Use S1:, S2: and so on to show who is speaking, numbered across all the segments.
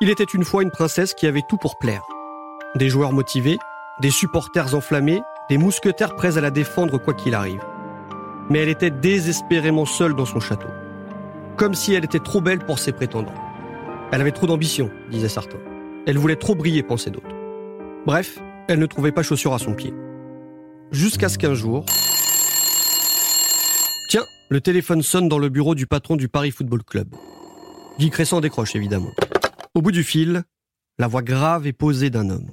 S1: Il était une fois une princesse qui avait tout pour plaire. Des joueurs motivés, des supporters enflammés, des mousquetaires prêts à la défendre quoi qu'il arrive. Mais elle était désespérément seule dans son château. Comme si elle était trop belle pour ses prétendants. Elle avait trop d'ambition, disaient certains. Elle voulait trop briller, pensaient d'autres. Bref, elle ne trouvait pas chaussure à son pied. Jusqu'à ce qu'un jour... Tiens, le téléphone sonne dans le bureau du patron du Paris Football Club. Guy Cresson décroche évidemment. Au bout du fil, la voix grave et posée d'un homme.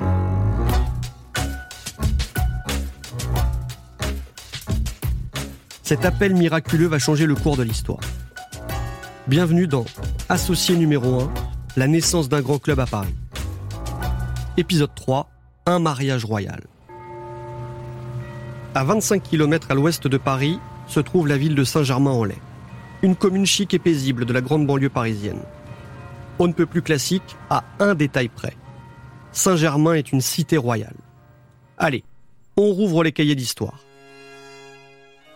S1: Cet appel miraculeux va changer le cours de l'histoire. Bienvenue dans Associé numéro 1, la naissance d'un grand club à Paris. Épisode 3, un mariage royal. À 25 km à l'ouest de Paris se trouve la ville de Saint-Germain-en-Laye, une commune chic et paisible de la grande banlieue parisienne. On ne peut plus classique à un détail près. Saint-Germain est une cité royale. Allez, on rouvre les cahiers d'histoire.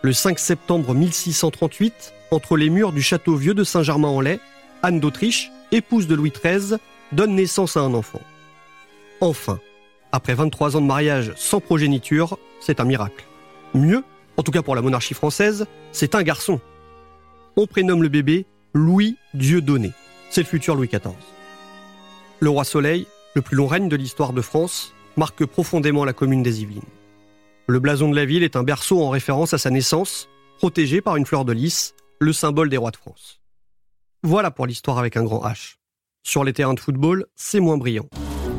S1: Le 5 septembre 1638, entre les murs du château vieux de Saint-Germain-en-Laye, Anne d'Autriche, épouse de Louis XIII, donne naissance à un enfant. Enfin, après 23 ans de mariage sans progéniture, c'est un miracle. Mieux, en tout cas pour la monarchie française, c'est un garçon. On prénomme le bébé Louis Dieudonné. C'est le futur Louis XIV. Le roi Soleil, le plus long règne de l'histoire de France, marque profondément la commune des Yvelines. Le blason de la ville est un berceau en référence à sa naissance, protégé par une fleur de lys, le symbole des rois de France. Voilà pour l'histoire avec un grand H. Sur les terrains de football, c'est moins brillant.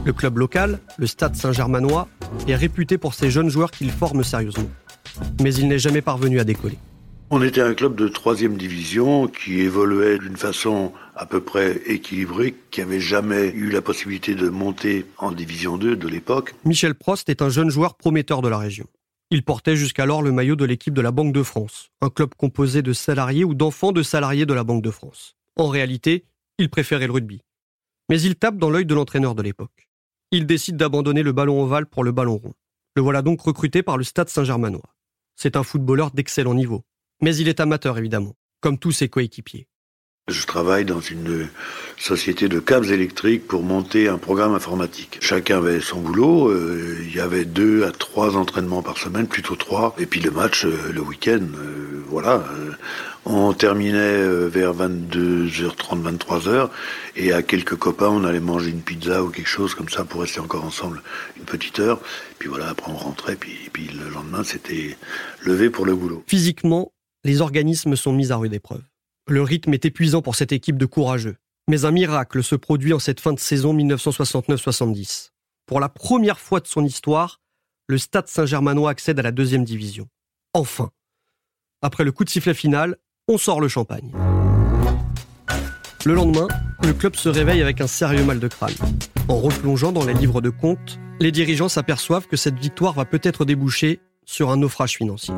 S1: Le club local, le Stade Saint-Germanois, est réputé pour ses jeunes joueurs qu'il forme sérieusement. Mais il n'est jamais parvenu à décoller.
S2: On était un club de troisième division qui évoluait d'une façon à peu près équilibrée, qui n'avait jamais eu la possibilité de monter en division 2 de l'époque.
S1: Michel Prost est un jeune joueur prometteur de la région. Il portait jusqu'alors le maillot de l'équipe de la Banque de France, un club composé de salariés ou d'enfants de salariés de la Banque de France. En réalité, il préférait le rugby. Mais il tape dans l'œil de l'entraîneur de l'époque il décide d'abandonner le ballon ovale pour le ballon rond. Le voilà donc recruté par le Stade Saint-Germanois. C'est un footballeur d'excellent niveau. Mais il est amateur évidemment, comme tous ses coéquipiers.
S2: Je travaille dans une société de câbles électriques pour monter un programme informatique. Chacun avait son boulot. Euh, il y avait deux à trois entraînements par semaine, plutôt trois. Et puis le match euh, le week-end. Euh, voilà. On terminait vers 22h30, 23h. Et à quelques copains, on allait manger une pizza ou quelque chose comme ça pour rester encore ensemble une petite heure. Puis voilà, après on rentrait. Puis, puis le lendemain, c'était levé pour le boulot.
S1: Physiquement, les organismes sont mis à rude épreuve. Le rythme est épuisant pour cette équipe de courageux. Mais un miracle se produit en cette fin de saison 1969-70. Pour la première fois de son histoire, le Stade Saint-Germanois accède à la deuxième division. Enfin. Après le coup de sifflet final, on sort le champagne. Le lendemain, le club se réveille avec un sérieux mal de crâne. En replongeant dans les livres de compte, les dirigeants s'aperçoivent que cette victoire va peut-être déboucher sur un naufrage financier.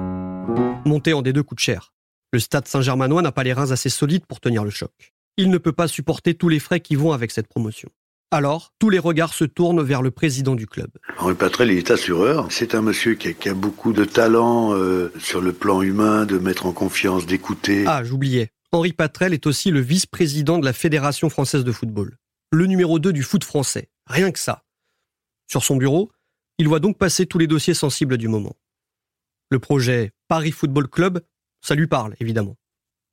S1: Monter en des deux coûte cher. Le stade Saint-Germanois n'a pas les reins assez solides pour tenir le choc. Il ne peut pas supporter tous les frais qui vont avec cette promotion. Alors, tous les regards se tournent vers le président du club.
S2: Henri Patrel est assureur. C'est un monsieur qui a, beaucoup de talent euh, sur le plan humain, de mettre en confiance, d'écouter.
S1: Ah, j'oubliais. Henri Patrel est aussi le vice-président de la Fédération française de football. Le numéro 2 du foot français. Rien que ça. Sur son bureau, il voit donc passer tous les dossiers sensibles du moment. Le projet Paris Football Club ça lui parle, évidemment.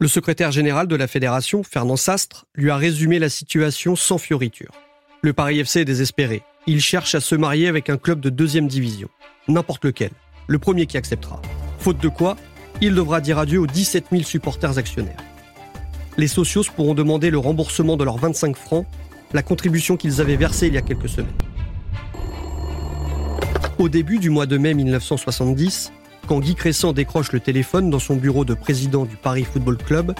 S1: Le secrétaire général de la fédération, Fernand Sastre, lui a résumé la situation sans fioriture. Le Paris FC est désespéré. Il cherche à se marier avec un club de deuxième division. N'importe lequel. Le premier qui acceptera. Faute de quoi, il devra dire adieu aux 17 000 supporters actionnaires. Les socios pourront demander le remboursement de leurs 25 francs, la contribution qu'ils avaient versée il y a quelques semaines. Au début du mois de mai 1970, quand Guy Crescent décroche le téléphone dans son bureau de président du Paris Football Club,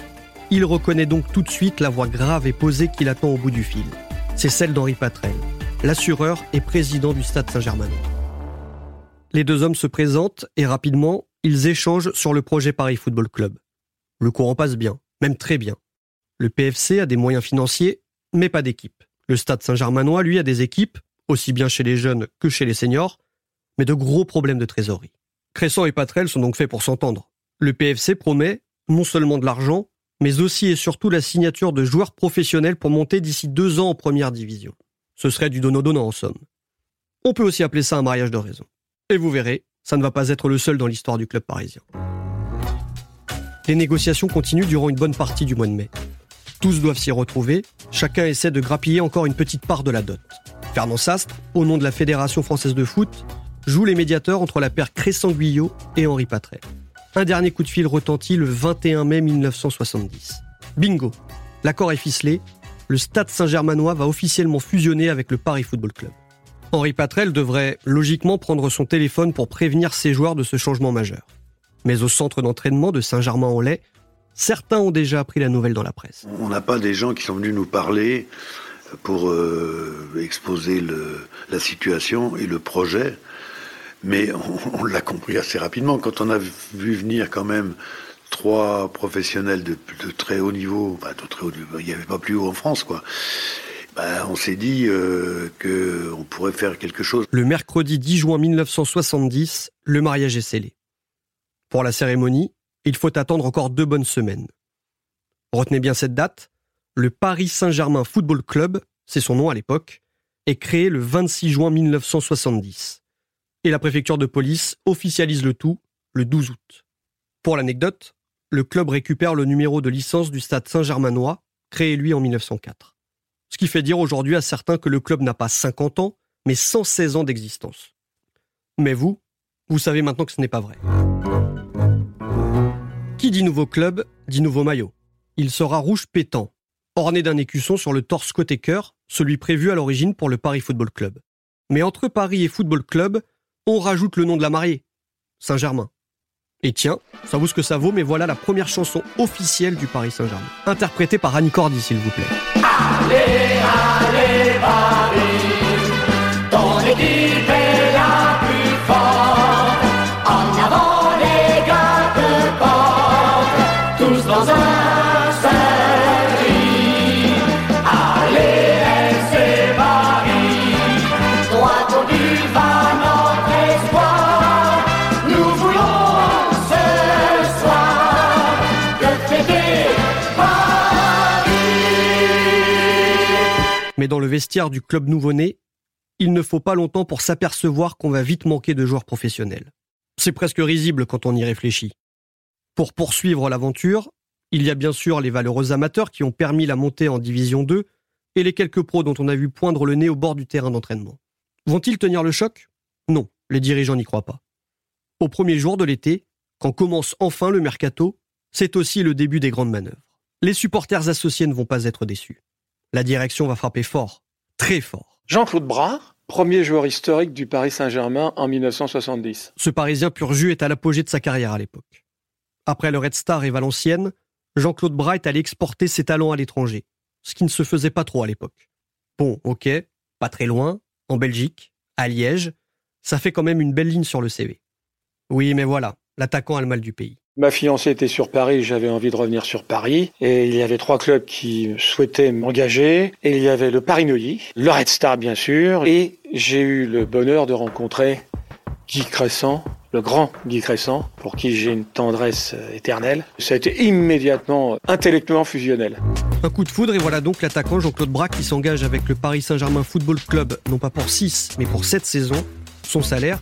S1: il reconnaît donc tout de suite la voix grave et posée qu'il attend au bout du fil. C'est celle d'Henri Patrel, l'assureur et président du Stade Saint-Germain. Les deux hommes se présentent et rapidement, ils échangent sur le projet Paris Football Club. Le courant passe bien, même très bien. Le PFC a des moyens financiers, mais pas d'équipe. Le Stade Saint-Germainois, lui, a des équipes, aussi bien chez les jeunes que chez les seniors, mais de gros problèmes de trésorerie. Cresson et Patrel sont donc faits pour s'entendre. Le PFC promet non seulement de l'argent, mais aussi et surtout la signature de joueurs professionnels pour monter d'ici deux ans en première division. Ce serait du donnant-donnant en somme. On peut aussi appeler ça un mariage de raison. Et vous verrez, ça ne va pas être le seul dans l'histoire du club parisien. Les négociations continuent durant une bonne partie du mois de mai. Tous doivent s'y retrouver, chacun essaie de grappiller encore une petite part de la dot. Fernand Sastre, au nom de la Fédération française de foot, joue les médiateurs entre la paire Cressan-Guyot et Henri Patrel. Un dernier coup de fil retentit le 21 mai 1970. Bingo L'accord est ficelé, le Stade Saint-Germanois va officiellement fusionner avec le Paris Football Club. Henri Patrel devrait logiquement prendre son téléphone pour prévenir ses joueurs de ce changement majeur. Mais au centre d'entraînement de Saint-Germain-en-Laye, certains ont déjà appris la nouvelle dans la presse.
S2: On n'a pas des gens qui sont venus nous parler pour euh, exposer la situation et le projet, mais on, l'a compris assez rapidement. Quand on a vu venir quand même trois professionnels de, très haut niveau, enfin de très haut il n'y avait pas plus haut en France, quoi. Ben, on s'est dit euh, qu'on pourrait faire quelque chose.
S1: Le mercredi 10 juin 1970, le mariage est scellé. Pour la cérémonie, il faut attendre encore deux bonnes semaines. Retenez bien cette date, le Paris Saint-Germain Football Club, c'est son nom à l'époque, est créé le 26 juin 1970. Et la préfecture de police officialise le tout le 12 août. Pour l'anecdote, le club récupère le numéro de licence du stade Saint-Germainois, créé lui en 1904. Ce qui fait dire aujourd'hui à certains que le club n'a pas 50 ans, mais 116 ans d'existence. Mais vous, vous savez maintenant que ce n'est pas vrai. Qui dit nouveau club, dit nouveau maillot. Il sera rouge pétant, orné d'un écusson sur le torse côté cœur, celui prévu à l'origine pour le Paris Football Club. Mais entre Paris et Football Club, on rajoute le nom de la mariée, Saint-Germain. Et tiens, ça vaut ce que ça vaut, mais voilà la première chanson officielle du Paris Saint-Germain, interprétée par Annie Cordy, s'il vous plaît. Dans le vestiaire du club nouveau-né, il ne faut pas longtemps pour s'apercevoir qu'on va vite manquer de joueurs professionnels. C'est presque risible quand on y réfléchit. Pour poursuivre l'aventure, il y a bien sûr les valeureux amateurs qui ont permis la montée en Division 2 et les quelques pros dont on a vu poindre le nez au bord du terrain d'entraînement. Vont-ils tenir le choc? Non, les dirigeants n'y croient pas. Au premier jour de l'été, quand commence enfin le mercato, c'est aussi le début des grandes manœuvres. Les supporters associés ne vont pas être déçus. La direction va frapper fort, très fort.
S3: Jean-Claude Bras, premier joueur historique du Paris Saint-Germain en 1970.
S1: Ce Parisien pur jus est à l'apogée de sa carrière à l'époque. Après le Red Star et Valenciennes, Jean-Claude Bras est allé exporter ses talents à l'étranger, ce qui ne se faisait pas trop à l'époque. Bon, ok, pas très loin, en Belgique, à Liège, ça fait quand même une belle ligne sur le CV. Oui, mais voilà, l'attaquant a le mal du pays.
S3: Ma fiancée était sur Paris, j'avais envie de revenir sur Paris. Et il y avait trois clubs qui souhaitaient m'engager. Et il y avait le Paris Neuilly, le Red Star bien sûr. Et j'ai eu le bonheur de rencontrer Guy Crescent, le grand Guy Crescent, pour qui j'ai une tendresse éternelle. Ça a été immédiatement intellectuellement fusionnel.
S1: Un coup de foudre et voilà donc l'attaquant Jean-Claude Bras qui s'engage avec le Paris Saint-Germain Football Club, non pas pour 6, mais pour 7 saisons. Son salaire,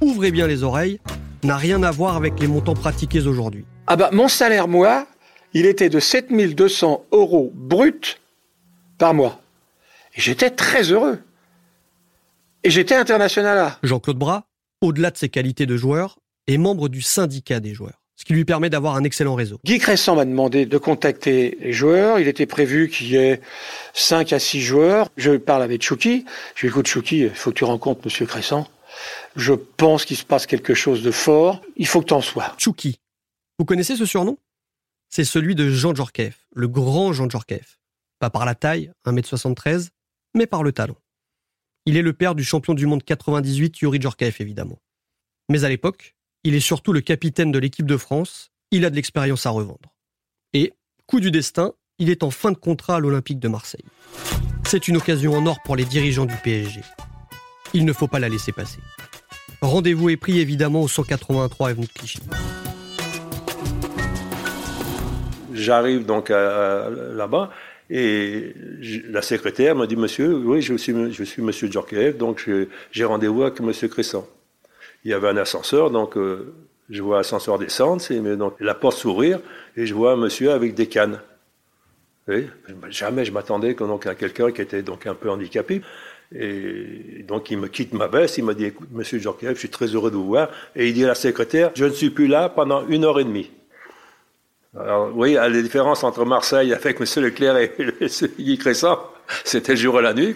S1: ouvrez bien les oreilles, n'a rien à voir avec les montants pratiqués aujourd'hui.
S3: Ah bah mon salaire, moi, il était de 7200 euros brut par mois. Et j'étais très heureux. Et j'étais international là.
S1: Jean-Claude Bras, au-delà de ses qualités de joueur, est membre du syndicat des joueurs, ce qui lui permet d'avoir un excellent réseau.
S3: Guy Crescent m'a demandé de contacter les joueurs. Il était prévu qu'il y ait 5 à 6 joueurs. Je parle avec Chouki. Je lui dis, écoute Chouki, il faut que tu rencontres Monsieur Crescent. Je pense qu'il se passe quelque chose de fort. Il faut que tu en sois.
S1: Chouki. Vous connaissez ce surnom? C'est celui de Jean Djorkaeff, le grand Jean Djorkaeff. Pas par la taille, 1m73, mais par le talent. Il est le père du champion du monde 98, Yuri Djorkaeff, évidemment. Mais à l'époque, il est surtout le capitaine de l'équipe de France. Il a de l'expérience à revendre. Et, coup du destin, il est en fin de contrat à l'Olympique de Marseille. C'est une occasion en or pour les dirigeants du PSG. Il ne faut pas la laisser passer. Rendez-vous est pris évidemment au 183 avenue de Clichy.
S4: j'arrive donc là-bas et la secrétaire m'a dit Monsieur, oui, je suis, Monsieur Djorkaeff, donc j'ai rendez-vous avec Monsieur Crescent. Il y avait un ascenseur, donc euh, je vois l'ascenseur descendre, donc la porte s'ouvrir et je vois un monsieur avec des cannes. jamais je m'attendais à quelqu'un qui était donc un peu handicapé. Et donc il me quitte ma veste, il m'a dit écoute, monsieur Djorkaeff, je suis très heureux de vous voir. Et il dit à la secrétaire je ne suis plus là pendant une heure et demie. Alors, oui, la différence entre Marseille avec M. Leclerc et Guy Crescent, c'était le jour et la nuit.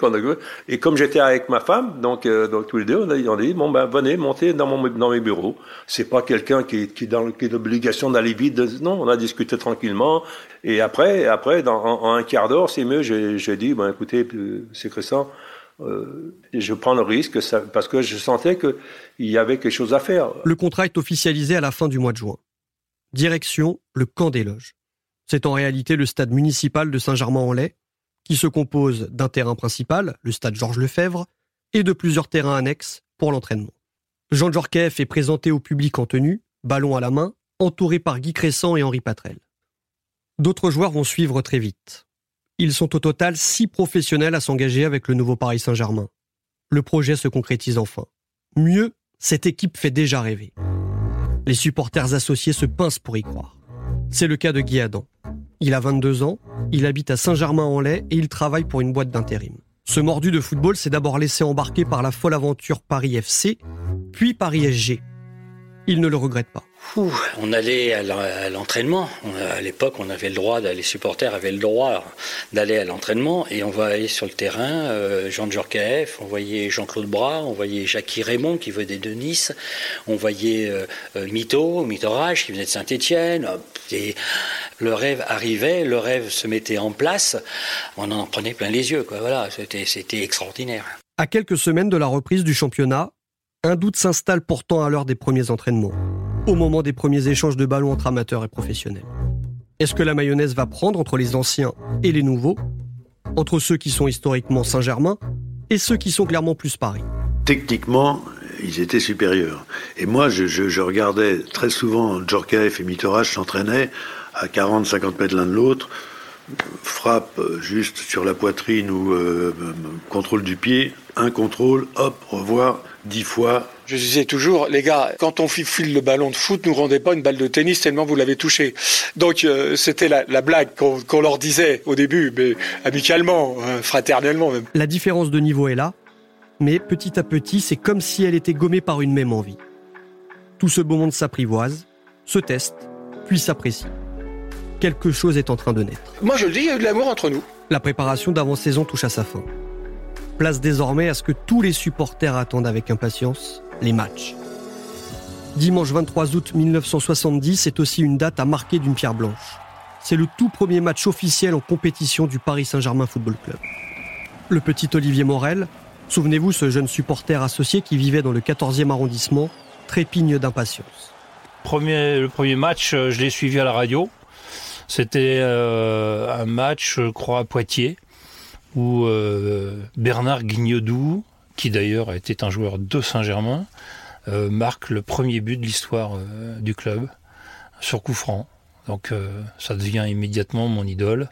S4: Et comme j'étais avec ma femme, donc, euh, donc tous les deux, on a, a dit, bon ben venez, montez dans, mon, dans mes bureaux. C'est pas quelqu'un qui, qui, qui a l'obligation d'aller vite. non, on a discuté tranquillement. Et après, après dans, en, un quart d'heure, c'est mieux, j'ai dit, ben écoutez, euh, c'est Crescent, euh, je prends le risque parce que je sentais qu'il y avait quelque chose à faire.
S1: Le contrat est officialisé à la fin du mois de juin. Direction le camp des loges. C'est en réalité le stade municipal de Saint-Germain-en-Laye, qui se compose d'un terrain principal, le stade Georges Lefebvre, et de plusieurs terrains annexes pour l'entraînement. Jean Djorkaeff est présenté au public en tenue, ballon à la main, entouré par Guy Crescent et Henri Patrel. D'autres joueurs vont suivre très vite. Ils sont au total six professionnels à s'engager avec le nouveau Paris Saint-Germain. Le projet se concrétise enfin. Mieux, cette équipe fait déjà rêver. Les supporters associés se pincent pour y croire. C'est le cas de Guy Adam. Il a 22 ans, il habite à Saint-Germain-en-Laye et il travaille pour une boîte d'intérim. Ce mordu de football s'est d'abord laissé embarquer par la folle aventure Paris FC, puis Paris SG. Il ne le regrette pas
S5: on allait à l'entraînement. À l'époque, on avait le droit, les supporters avaient le droit d'aller à l'entraînement et on voyait sur le terrain euh, Jean Djorkaeff, on voyait Jean-Claude Bras, on voyait Jackie Raymond qui venait de Nice, on voyait euh, euh, Mito, Mitorage qui venait de Saint-Étienne. Et le rêve arrivait, le rêve se mettait en place. On en prenait plein les yeux. Voilà, c'était extraordinaire.
S1: À quelques semaines de la reprise du championnat, un doute s'installe pourtant à l'heure des premiers entraînements au moment des premiers échanges de ballons entre amateurs et professionnels. Est-ce que la mayonnaise va prendre entre les anciens et les nouveaux Entre ceux qui sont historiquement Saint-Germain et ceux qui sont clairement plus Paris?
S2: Techniquement, ils étaient supérieurs. Et moi, je, regardais très souvent Djorkaeff et Mitorage s'entraînaient à 40-50 mètres l'un de l'autre, frappe juste sur la poitrine ou euh, contrôle du pied, un contrôle, hop, revoir, dix fois,
S3: je disais toujours, les gars, quand on file le ballon de foot, ne rendez pas une balle de tennis tellement vous l'avez touché. Donc euh, c'était la, blague qu'on leur disait au début, mais amicalement, hein, fraternellement même.
S1: La différence de niveau est là, mais petit à petit, c'est comme si elle était gommée par une même envie. Tout ce beau monde s'apprivoise, se teste, puis s'apprécie. Quelque chose est en train de naître.
S3: Moi je le dis, il y a eu de l'amour entre nous.
S1: La préparation d'avant-saison touche à sa fin. Place désormais à ce que tous les supporters attendent avec impatience, les matchs. Dimanche 23 août 1970 est aussi une date à marquer d'une pierre blanche. C'est le tout premier match officiel en compétition du Paris Saint-Germain Football Club. Le petit Olivier Morel, souvenez-vous ce jeune supporter associé qui vivait dans le 14e arrondissement, trépigne d'impatience.
S6: Premier, le premier match, euh, je l'ai suivi à la radio. C'était euh, un match, je crois, à Poitiers, où euh, Bernard Guignodou, qui d'ailleurs était un joueur de Saint-Germain, euh, marque le premier but de l'histoire euh, du club sur coup franc. Donc euh, ça devient immédiatement mon idole,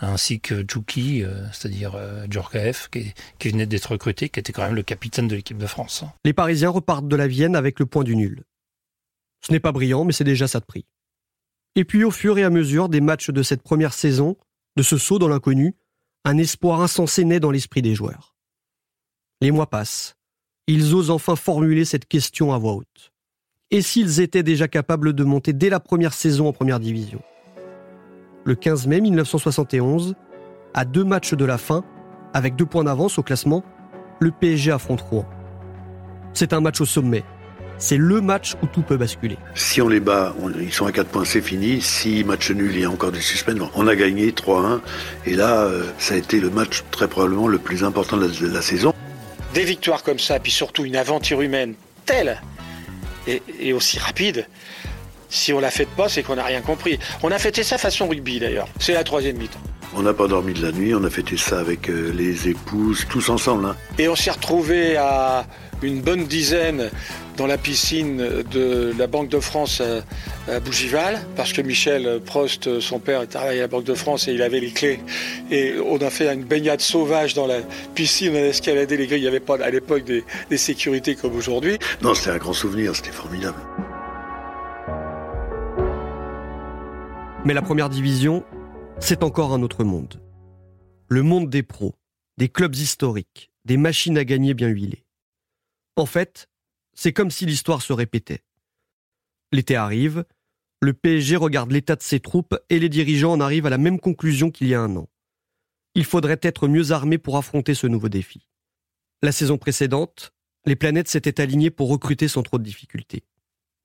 S6: ainsi que Djouki, c'est-à-dire Djorkaeff, qui, qui venait d'être recruté, qui était quand même le capitaine de l'équipe de France.
S1: Les Parisiens repartent de la Vienne avec le point du nul. Ce n'est pas brillant, mais c'est déjà ça de prix. Et puis au fur et à mesure des matchs de cette première saison, de ce saut dans l'inconnu, un espoir insensé naît dans l'esprit des joueurs. Les mois passent. Ils osent enfin formuler cette question à voix haute. Et s'ils étaient déjà capables de monter dès la première saison en première division? Le 15 mai 1971, à deux matchs de la fin, avec deux points d'avance au classement, le PSG affronte Rouen. C'est un match au sommet. C'est le match où tout peut basculer.
S2: Si on les bat, ils sont à 4 points, c'est fini. Si match nul, il y a encore des suspens. On a gagné 3-1. Et là, euh, ça a été le match très probablement le plus important de la saison
S3: des victoires comme ça, puis surtout une aventure humaine telle et, aussi rapide, si on la fête pas, c'est qu'on n'a rien compris. On a fêté ça façon rugby d'ailleurs. C'est la troisième mi-temps.
S2: On n'a pas dormi de la nuit, on a fêté ça avec euh, les épouses, tous ensemble. Hein.
S3: Et on s'est retrouvés à une bonne dizaine dans la piscine de la Banque de France à Bougival, parce que Michel Prost, son père, travaillait à la Banque de France et il avait les clés. Et on a fait une baignade sauvage dans la piscine, on a escaladé les grilles. Il n'y avait pas à l'époque des, des sécurités comme aujourd'hui.
S2: Non, c'était un grand souvenir, c'était formidable.
S1: Mais la première division, c'est encore un autre monde. Le monde des pros, des clubs historiques, des machines à gagner bien huilées. En fait, c'est comme si l'histoire se répétait. L'été arrive, le PSG regarde l'état de ses troupes et les dirigeants en arrivent à la même conclusion qu'il y a un an. Il faudrait être mieux armé pour affronter ce nouveau défi. La saison précédente, les planètes s'étaient alignées pour recruter sans trop de difficultés.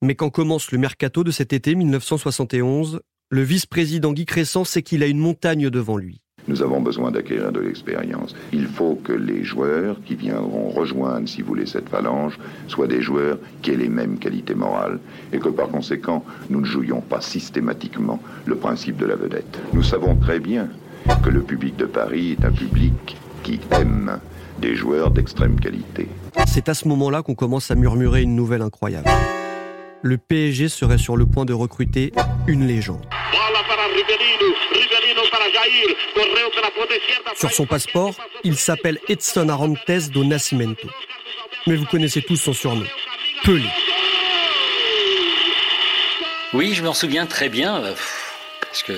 S1: Mais quand commence le mercato de cet été 1971, le vice-président Guy Crescent sait qu'il a une montagne devant lui.
S7: Nous avons besoin d'acquérir de l'expérience. Il faut que les joueurs qui viendront rejoindre, si vous voulez, cette phalange, soient des joueurs qui aient les mêmes qualités morales et que par conséquent, nous ne jouions pas systématiquement le principe de la vedette. Nous savons très bien que le public de Paris est un public qui aime des joueurs d'extrême qualité.
S1: C'est à ce moment-là qu'on commence à murmurer une nouvelle incroyable le PSG serait sur le point de recruter une légende. Sur son passeport, il s'appelle Edson Arantes do Nascimento. Mais vous connaissez tous son surnom, Pelé.
S5: Oui, je m'en souviens très bien, euh, parce que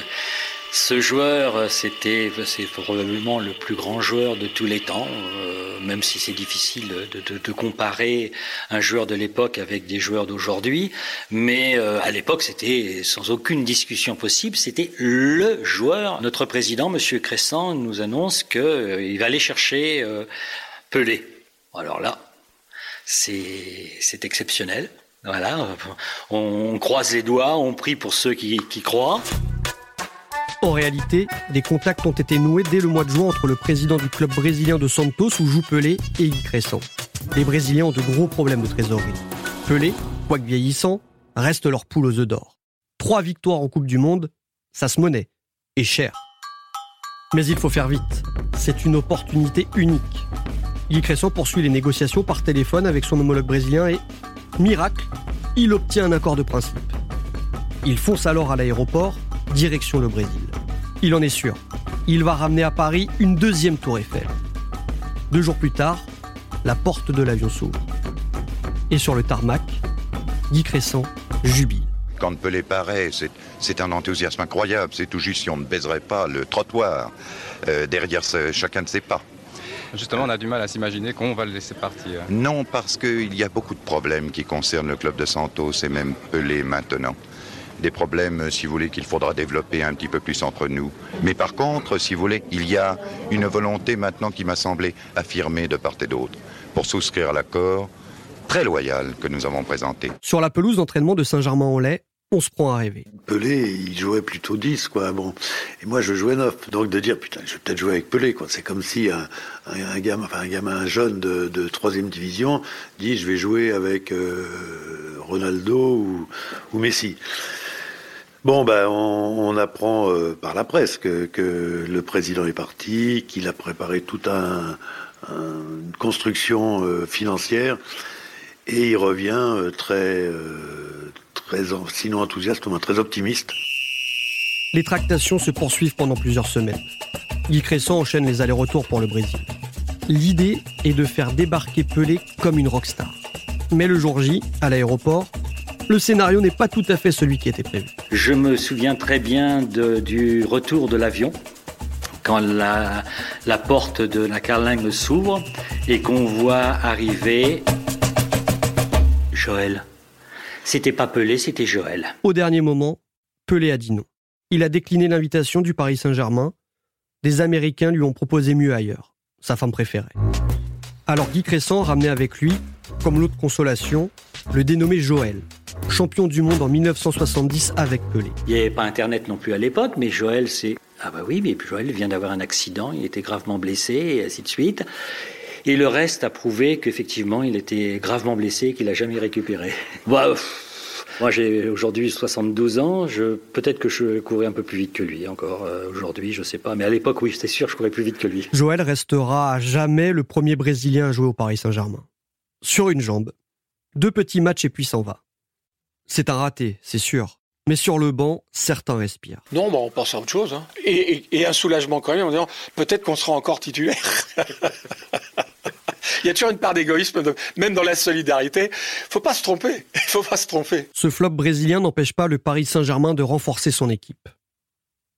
S5: ce joueur, c'était c'est probablement le plus grand joueur de tous les temps, euh, même si c'est difficile de, comparer un joueur de l'époque avec des joueurs d'aujourd'hui. Mais euh, à l'époque, c'était sans aucune discussion possible, c'était le joueur. Notre président, Monsieur Crescent, nous annonce qu'il euh, va aller chercher Pelé. Alors là, c'est exceptionnel. Voilà, on, croise les doigts, on prie pour ceux qui croient.
S1: En réalité, des contacts ont été noués dès le mois de juin entre le président du club brésilien de Santos où joue Pelé et Guy Crescent. Les Brésiliens ont de gros problèmes de trésorerie. Pelé, quoique vieillissant, reste leur poule aux œufs d'or. Trois victoires en Coupe du Monde, ça se monnaie, et cher. Mais il faut faire vite. C'est une opportunité unique. Guy Crescent poursuit les négociations par téléphone avec son homologue brésilien et, miracle, il obtient un accord de principe. Il fonce alors à l'aéroport direction le Brésil. Il en est sûr, il va ramener à Paris une deuxième tour Eiffel. Deux jours plus tard, la porte de l'avion s'ouvre. Et sur le tarmac, Guy Crescent jubile.
S7: Quand Pelé paraît, c'est un enthousiasme incroyable. C'est tout juste si on ne baiserait pas le trottoir euh, derrière chacun de ses pas.
S8: Justement, on a du mal à s'imaginer qu'on va le laisser partir.
S7: Non, parce qu'il y a beaucoup de problèmes qui concernent le club de Santos et même Pelé maintenant des problèmes, si vous voulez, qu'il faudra développer un petit peu plus entre nous. Mais par contre, si vous voulez, il y a une volonté maintenant qui m'a semblé affirmée de part et d'autre pour souscrire à l'accord très loyal que nous avons présenté.
S1: Sur la pelouse d'entraînement de Saint-Germain-en-Laye, on se prend à rêver.
S2: Pelé, il jouait plutôt 10, quoi. Bon. Et moi, je jouais 9. Donc, de dire, putain, je vais peut-être jouer avec Pelé, quoi. C'est comme si un, un, gamin, enfin, un gamin jeune de, de 3 division dit, je vais jouer avec euh, Ronaldo ou, ou Messi. Bon, ben, on, apprend euh, par la presse que, le président est parti, qu'il a préparé toute un, une construction euh, financière, et il revient euh, très, très, sinon enthousiaste, au moins très optimiste.
S1: Les tractations se poursuivent pendant plusieurs semaines. Guy Cresson enchaîne les allers-retours pour le Brésil. L'idée est de faire débarquer Pelé comme une rockstar. Mais le jour J, à l'aéroport, le scénario n'est pas tout à fait celui qui était prévu.
S5: Je me souviens très bien du retour de l'avion quand la, porte de la carlingue s'ouvre et qu'on voit arriver Joël. C'était pas Pelé, c'était Joël.
S1: Au dernier moment, Pelé a dit non. Il a décliné l'invitation du Paris Saint-Germain. Des Américains lui ont proposé mieux ailleurs, sa femme préférée. Alors Guy Crescent ramenait avec lui, comme l'autre consolation, le dénommé Joël, champion du monde en 1970 avec Pelé.
S5: Il n'y avait pas Internet non plus à l'époque, mais Joël, c'est... Ah bah oui, mais Joël vient d'avoir un accident, il était gravement blessé, et ainsi de suite. Et le reste a prouvé qu'effectivement, il était gravement blessé et qu'il n'a jamais récupéré. Bah, Moi, j'ai aujourd'hui 72 ans. Je, peut-être que je courais un peu plus vite que lui encore euh, aujourd'hui, je sais pas. Mais à l'époque, oui, c'est sûr, je courais plus vite que lui.
S1: Joël restera à jamais le premier Brésilien à jouer au Paris Saint-Germain. Sur une jambe, deux petits matchs et puis s'en va. C'est un raté, c'est sûr. Mais sur le banc, certains respirent.
S3: Non, bah, on pense à autre chose. hein. Et, et- et un soulagement quand même en disant peut-être qu'on sera encore titulaire. Il y a toujours une part d'égoïsme, même dans la solidarité. Faut pas se tromper. Il faut pas se tromper.
S1: Ce flop brésilien n'empêche pas le Paris Saint-Germain de renforcer son équipe.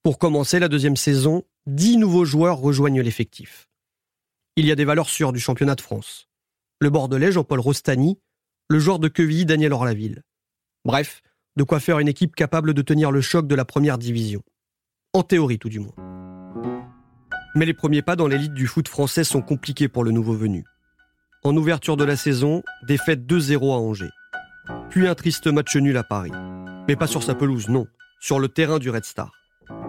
S1: Pour commencer la deuxième saison, dix nouveaux joueurs rejoignent l'effectif. Il y a des valeurs sûres du championnat de France. Le Bordelais Jean-Paul Rostani, le joueur de Quevilly Daniel Orlaville. Bref, de quoi faire une équipe capable de tenir le choc de la première division. En théorie tout du moins. Mais les premiers pas dans l'élite du foot français sont compliqués pour le nouveau venu. En ouverture de la saison, défaite 2-0 à Angers. Puis un triste match nul à Paris. Mais pas sur sa pelouse, non. Sur le terrain du Red Star.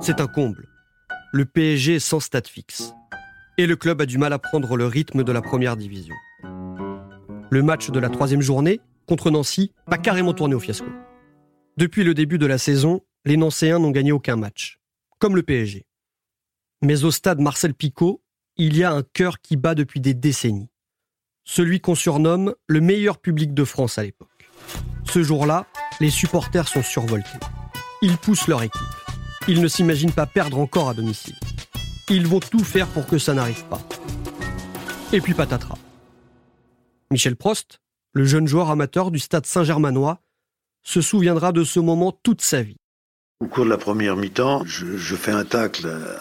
S1: C'est un comble. Le PSG est sans stade fixe. Et le club a du mal à prendre le rythme de la première division. Le match de la troisième journée, contre Nancy, va carrément tourner au fiasco. Depuis le début de la saison, les Nancéens n'ont gagné aucun match. Comme le PSG. Mais au stade Marcel Picot, il y a un cœur qui bat depuis des décennies. Celui qu'on surnomme le meilleur public de France à l'époque. Ce jour-là, les supporters sont survoltés. Ils poussent leur équipe. Ils ne s'imaginent pas perdre encore à domicile. Ils vont tout faire pour que ça n'arrive pas. Et puis patatras. Michel Prost, le jeune joueur amateur du stade Saint-Germanois, se souviendra de ce moment toute sa vie.
S2: Au cours de la première mi-temps, je, fais un tacle euh,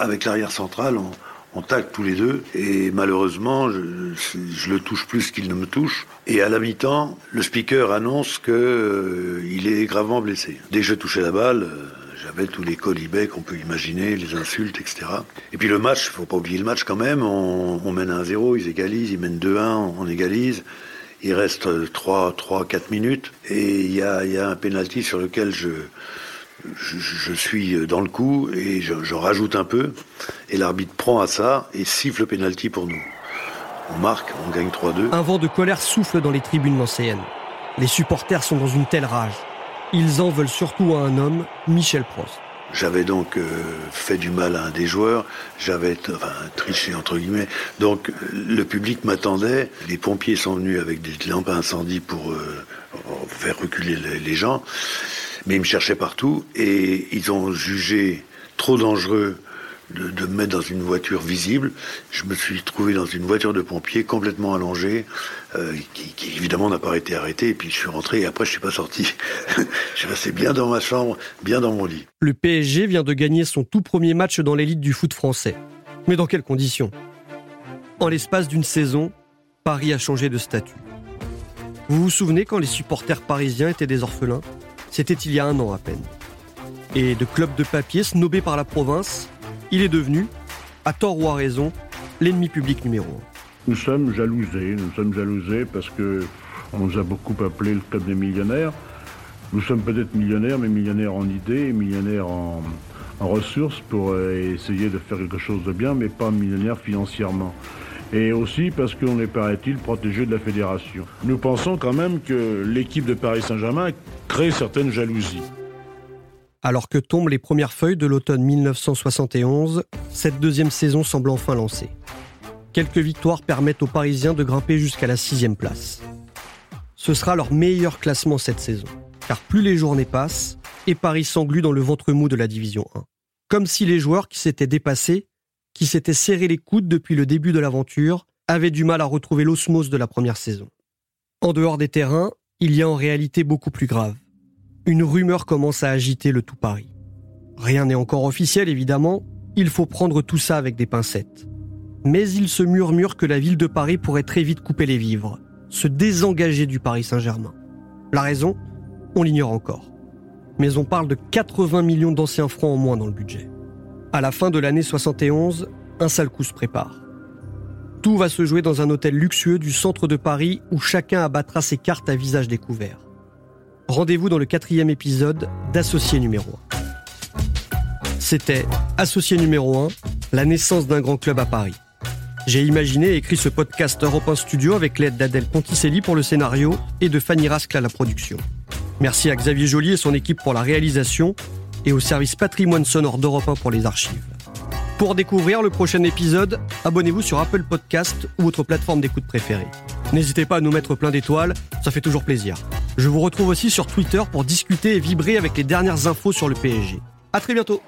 S2: avec l'arrière central. On, tacle tous les deux. Et malheureusement, je, le touche plus qu'il ne me touche. Et à la mi-temps, le speaker annonce qu'il est gravement blessé. Dès que je touchais la balle, euh, j'avais tous les colibets qu'on peut imaginer, les insultes, etc. Et puis le match, faut pas oublier le match quand même. On, on mène 1-0, ils égalisent, ils mènent 2-1, on égalise. Il reste 3, 3 4 minutes et il y a, un penalty sur lequel je, suis dans le coup et je, rajoute un peu. Et l'arbitre prend à ça et siffle le penalty pour nous. On marque, on gagne 3-2.
S1: Un vent de colère souffle dans les tribunes nancéennes. Les supporters sont dans une telle rage. Ils en veulent surtout à un homme, Michel Prost.
S2: J'avais donc euh, fait du mal à un des joueurs, j'avais triché entre guillemets. Donc le public m'attendait, les pompiers sont venus avec des lampes à incendie pour euh, faire reculer les gens, mais ils me cherchaient partout et ils ont jugé trop dangereux de, me mettre dans une voiture visible. Je me suis trouvé dans une voiture de pompiers complètement allongée, euh, qui, évidemment n'a pas été arrêtée. Et puis je suis rentré et après je suis pas sorti. je suis resté bien dans ma chambre, bien dans mon lit.
S1: Le PSG vient de gagner son tout premier match dans l'élite du foot français. Mais dans quelles conditions? En l'espace d'une saison, Paris a changé de statut. Vous vous souvenez quand les supporters parisiens étaient des orphelins? C'était il y a un an à peine. Et de club de papier snobé par la province, il est devenu, à tort ou à raison, l'ennemi public numéro un.
S9: Nous sommes jalousés, nous sommes jalousés parce que on nous a beaucoup appelé le club des millionnaires. Nous sommes peut-être millionnaires, mais millionnaires en idées, millionnaires en, en ressources pour euh, essayer de faire quelque chose de bien, mais pas millionnaires financièrement. Et aussi parce qu'on est, paraît-il, protégé de la fédération. Nous pensons quand même que l'équipe de Paris Saint-Germain crée certaines jalousies.
S1: Alors que tombent les premières feuilles de l'automne 1971, cette deuxième saison semble enfin lancée. Quelques victoires permettent aux Parisiens de grimper jusqu'à la sixième place. Ce sera leur meilleur classement cette saison, car plus les journées passent, et Paris s'englue dans le ventre mou de la Division 1. Comme si les joueurs qui s'étaient dépassés, qui s'étaient serrés les coudes depuis le début de l'aventure, avaient du mal à retrouver l'osmose de la première saison. En dehors des terrains, il y a en réalité beaucoup plus grave une rumeur commence à agiter le tout Paris. Rien n'est encore officiel, évidemment, il faut prendre tout ça avec des pincettes. Mais il se murmure que la ville de Paris pourrait très vite couper les vivres, se désengager du Paris Saint-Germain. La raison On l'ignore encore. Mais on parle de 80 millions d'anciens francs en moins dans le budget. À la fin de l'année 71, un sale coup se prépare. Tout va se jouer dans un hôtel luxueux du centre de Paris où chacun abattra ses cartes à visage découvert. Rendez-vous dans le quatrième épisode d'Associé numéro 1. C'était Associé numéro 1, la naissance d'un grand club à Paris. J'ai imaginé et écrit ce podcast Europe 1 Studio avec l'aide d'Adèle Ponticelli pour le scénario et de Fanny Rascle à la production. Merci à Xavier Joly et son équipe pour la réalisation et au service patrimoine sonore d'Europe 1 pour les archives. Pour découvrir le prochain épisode, abonnez-vous sur Apple Podcast ou votre plateforme d'écoute préférée. N'hésitez pas à nous mettre plein d'étoiles, ça fait toujours plaisir. Je vous retrouve aussi sur Twitter pour discuter et vibrer avec les dernières infos sur le PSG. À très bientôt